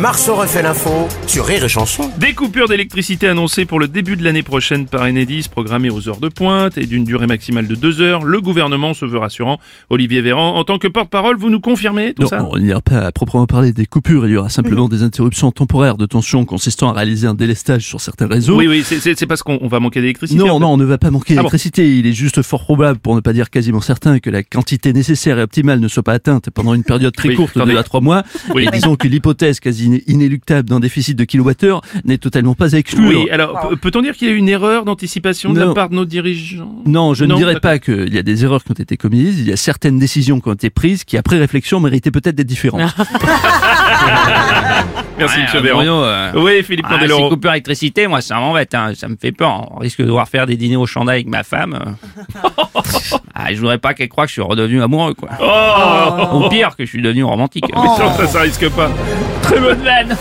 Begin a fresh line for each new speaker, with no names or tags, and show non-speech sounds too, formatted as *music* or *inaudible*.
Marceau refait l'info sur Rire et Chanson.
Des coupures d'électricité annoncées pour le début de l'année prochaine par Enedis, programmées aux heures de pointe et d'une durée maximale de deux heures. Le gouvernement se veut rassurant. Olivier Véran, en tant que porte-parole, vous nous confirmez tout
Non,
ça
on n'ira pas à proprement parler des coupures, il y aura simplement des interruptions temporaires de tension consistant à réaliser un délestage sur certains réseaux.
Oui, oui, c'est- parce qu'on on va manquer d'électricité. en
Non,
fait.
non, on ne va pas manquer
Ah bon
d'électricité. Il est juste fort probable, pour ne pas dire quasiment certain, que la quantité nécessaire et optimale ne soit pas atteinte pendant une période très
Oui,
courte
attendez.
de à trois mois.
Oui.
Et disons que l'hypothèse quasi inéluctable d'un déficit de kilowattheure n'est totalement pas à exclure.
Oui, alors peut-on dire qu'il y a eu une erreur d'anticipation de la part de nos dirigeants?
Non, je ne dirais pas qu'il y a des erreurs qui ont été commises. Il y a certaines décisions qui ont été prises qui, après réflexion, méritaient peut-être d'être différentes. *laughs*
Merci,
Ouais,
monsieur
euh,
Véran.
Bruno, euh,
Oui, Philippe
ah, ces coupures d'électricité, moi, ça m'embête. Hein. Ça me fait peur. On risque de devoir faire des dîners au chandail avec ma femme. *laughs* ah, je voudrais pas qu'elle croie que je suis redevenu amoureux, quoi.
Oh,
Ou pire, que je suis devenu romantique.
ça, ça, ça risque pas. Très bonne vanne.